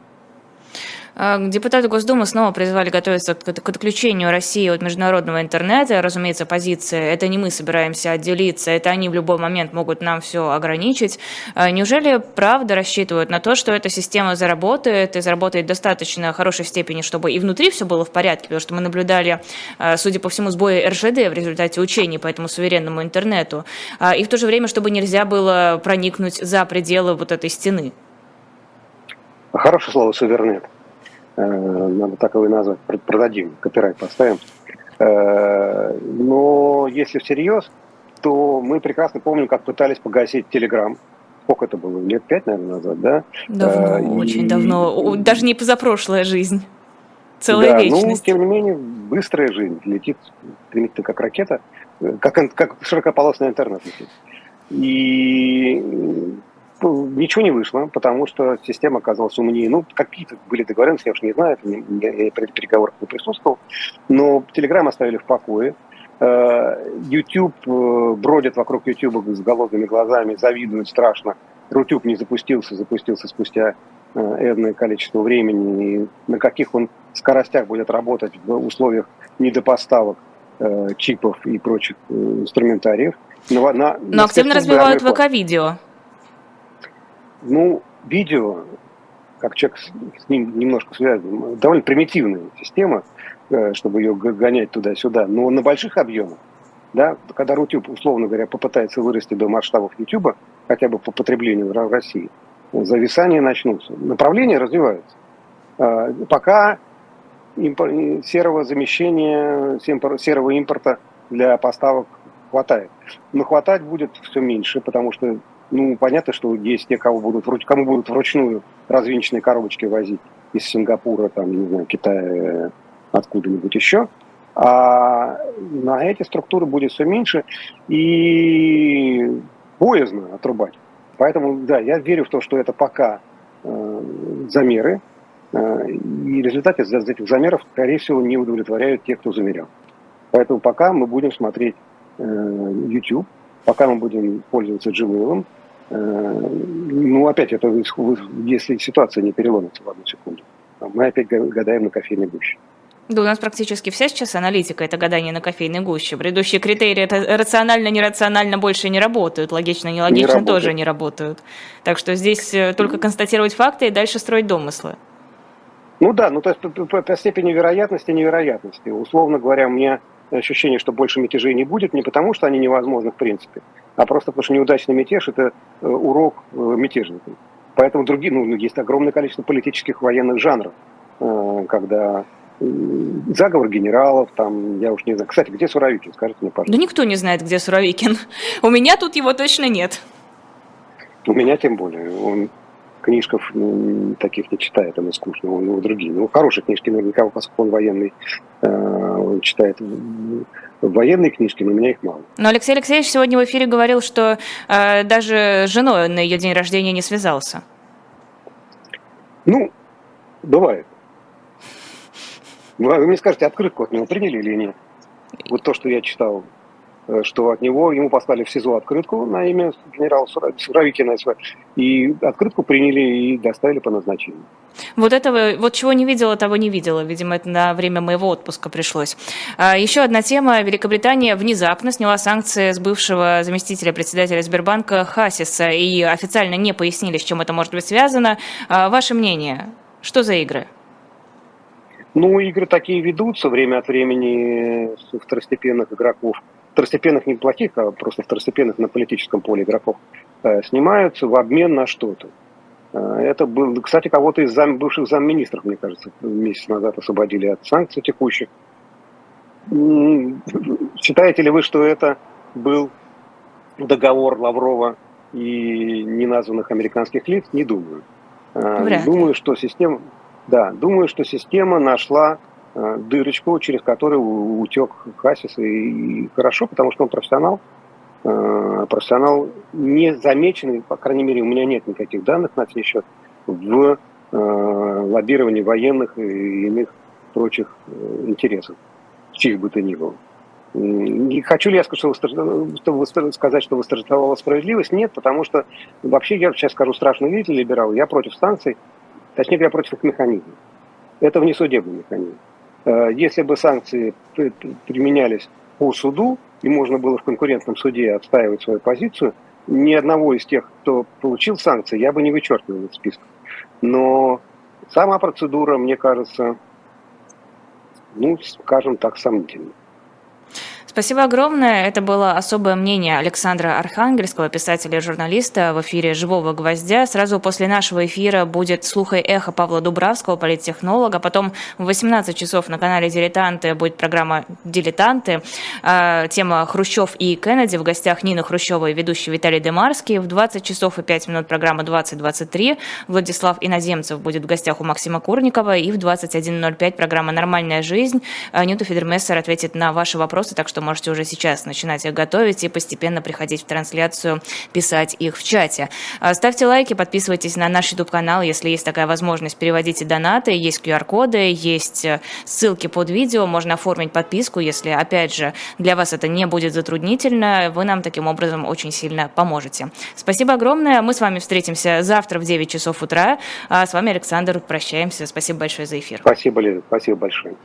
А, депутаты Госдумы снова призвали готовиться к отключению России от международного интернета. Разумеется, позиция «это не мы собираемся отделиться, это они в любой момент могут нам все ограничить». А, неужели правда рассчитывают на то, что эта система заработает и заработает достаточно хорошей степени, чтобы и внутри все было в порядке? Потому что мы наблюдали, а, судя по всему, сбои РЖД в результате учений по этому суверенному интернету. И в то же время, чтобы нельзя было проникнуть за пределы вот этой стены. Хорошее слово «суверенит». Э, надо так его и назвать, продадим, копирайт поставим. Э, но если всерьез, то мы прекрасно помним, как пытались погасить Телеграм. Сколько это было? Лет пять, наверное, назад, да? Давно, э, и... очень давно. Даже не позапрошлая жизнь. Целая да, ну, вечность. Ну, тем не менее, быстрая жизнь. Летит примитивно как ракета, как, как широкополосный интернет летит. И ничего не вышло, потому что система оказалась умнее. Ну, какие-то были договоренности, я уж не знаю, я при переговорах не присутствовал. Но Telegram оставили в покое. Э, YouTube э, бродит вокруг YouTube с голодными глазами, завидует страшно. Рутюб не запустился, запустился спустя э, энное количество времени. И на каких он скоростях будет работать в условиях недопоставок чипов и прочих инструментариев. Но, на, Но активно развивают ВК-видео. Ну, видео, как человек с ним немножко связан, довольно примитивная система, э, чтобы ее гонять туда-сюда. Но на больших объемах, да, когда Рутюб, условно говоря, попытается вырасти до масштабов Ютуба, хотя бы по потреблению в России, зависания начнутся. Направления развиваются. А, пока серого замещения, серого импорта для поставок хватает. Но хватать будет все меньше, потому что ну, понятно, что есть те, кого будут, кому будут вручную развинченные коробочки возить из Сингапура, там, не знаю, Китая, откуда-нибудь еще. А на эти структуры будет все меньше и боязно отрубать. Поэтому, да, я верю в то, что это пока э, замеры, э, и результаты из этих замеров, скорее всего, не удовлетворяют тех, кто замерял. Поэтому пока мы будем смотреть э, YouTube, пока мы будем пользоваться Gmail, ну, опять, это если ситуация не переломится в одну секунду. Мы опять гадаем на кофейной гуще. Да, у нас практически вся сейчас аналитика – это гадание на кофейной гуще. Предыдущие критерии – это рационально, нерационально больше не работают, логично, нелогично не тоже не работают. Так что здесь э, только констатировать факты и дальше строить домыслы. Ну да, ну то есть по, по, по степени вероятности невероятности. Условно говоря, меня ощущение, что больше мятежей не будет, не потому что они невозможны в принципе, а просто потому что неудачный мятеж – это э, урок э, мятежникам. Поэтому другие, ну, есть огромное количество политических военных жанров, э, когда заговор генералов, там, я уж не знаю. Кстати, где Суровикин? Скажите мне, пожалуйста. Да никто не знает, где Суровикин. У меня тут его точно нет. У меня тем более. Он книжков таких не читает, ему скучно, у него другие. Ну, хорошие книжки наверняка, поскольку он военный, он читает военные книжки, но у меня их мало. Но Алексей Алексеевич сегодня в эфире говорил, что э, даже с женой на ее день рождения не связался. Ну, бывает. Вы мне скажете, открытку от него приняли или нет? Вот то, что я читал Э, что от него, ему послали в СИЗО открытку на имя генерала Суровикина, и открытку приняли и доставили по назначению. Вот этого, вот чего не видела, того не видела. Видимо, это на время моего отпуска пришлось. А, еще одна тема. Великобритания внезапно сняла санкции с бывшего заместителя председателя Сбербанка Хасиса и официально не пояснили, с чем это может быть связано. А, ваше мнение? Что за игры? Ну, игры такие ведутся время от времени второстепенных игроков второстепенных не плохих, а просто второстепенных на политическом поле игроков э, снимаются в обмен на что-то. Э, это был, кстати, кого-то из зам, бывших замминистров, мне кажется, месяц назад освободили от санкций текущих. Считаете ли вы, что это был договор Лаврова и неназванных американских лиц? Не думаю. Э, Вряд думаю, что система, да, думаю, что система нашла дырочку, через которую утек Хасис. И хорошо, потому что он профессионал. Э, профессионал не замеченный, по крайней мере, у меня нет никаких данных на сей счет, в э, лоббировании военных и иных прочих интересов, чьих бы то ни было. И хочу ли я сказать, что сказать, что восторжествовала справедливость? Нет, потому что вообще я сейчас скажу страшную вещь либерал, я против станций, точнее говоря, против их механизма. Это внесудебный механизм. Э, если бы санкции применялись по суду, и можно было в конкурентном суде отстаивать свою позицию, ни одного из тех, кто получил санкции, я бы не вычеркивал из списка. Но сама процедура, мне кажется, ну, скажем так, сомнительна. Спасибо огромное. Это было особое мнение Александра Архангельского, писателя и журналиста в эфире «Живого гвоздя». Сразу после нашего эфира будет «Слух и эхо» Павла Дубравского, политтехнолога. Потом в 18 часов на канале «Дилетанты» будет программа «Дилетанты». А, тема «Хрущев и Кеннеди». В гостях Нина Хрущева и ведущий Виталий Демарский. В 20 часов и 5 минут программа «2023». Владислав Иноземцев будет в гостях у Максима Курникова. И в 21.05 программа «Нормальная жизнь». А, Ньюта Федермессер ответит на ваши вопросы, так что можете уже сейчас начинать их готовить и постепенно приходить в трансляцию, писать их в чате. А, ставьте лайки, подписывайтесь на наш YouTube-канал, если есть такая возможность, переводите донаты, есть QR-коды, есть э, ссылки под видео, можно оформить подписку, если, опять же, для вас это не будет затруднительно, вы нам таким образом очень сильно поможете. Спасибо огромное, мы с вами встретимся завтра в 9 часов утра, а с вами Александр, прощаемся, спасибо большое за эфир. Спасибо, Лиза, спасибо большое.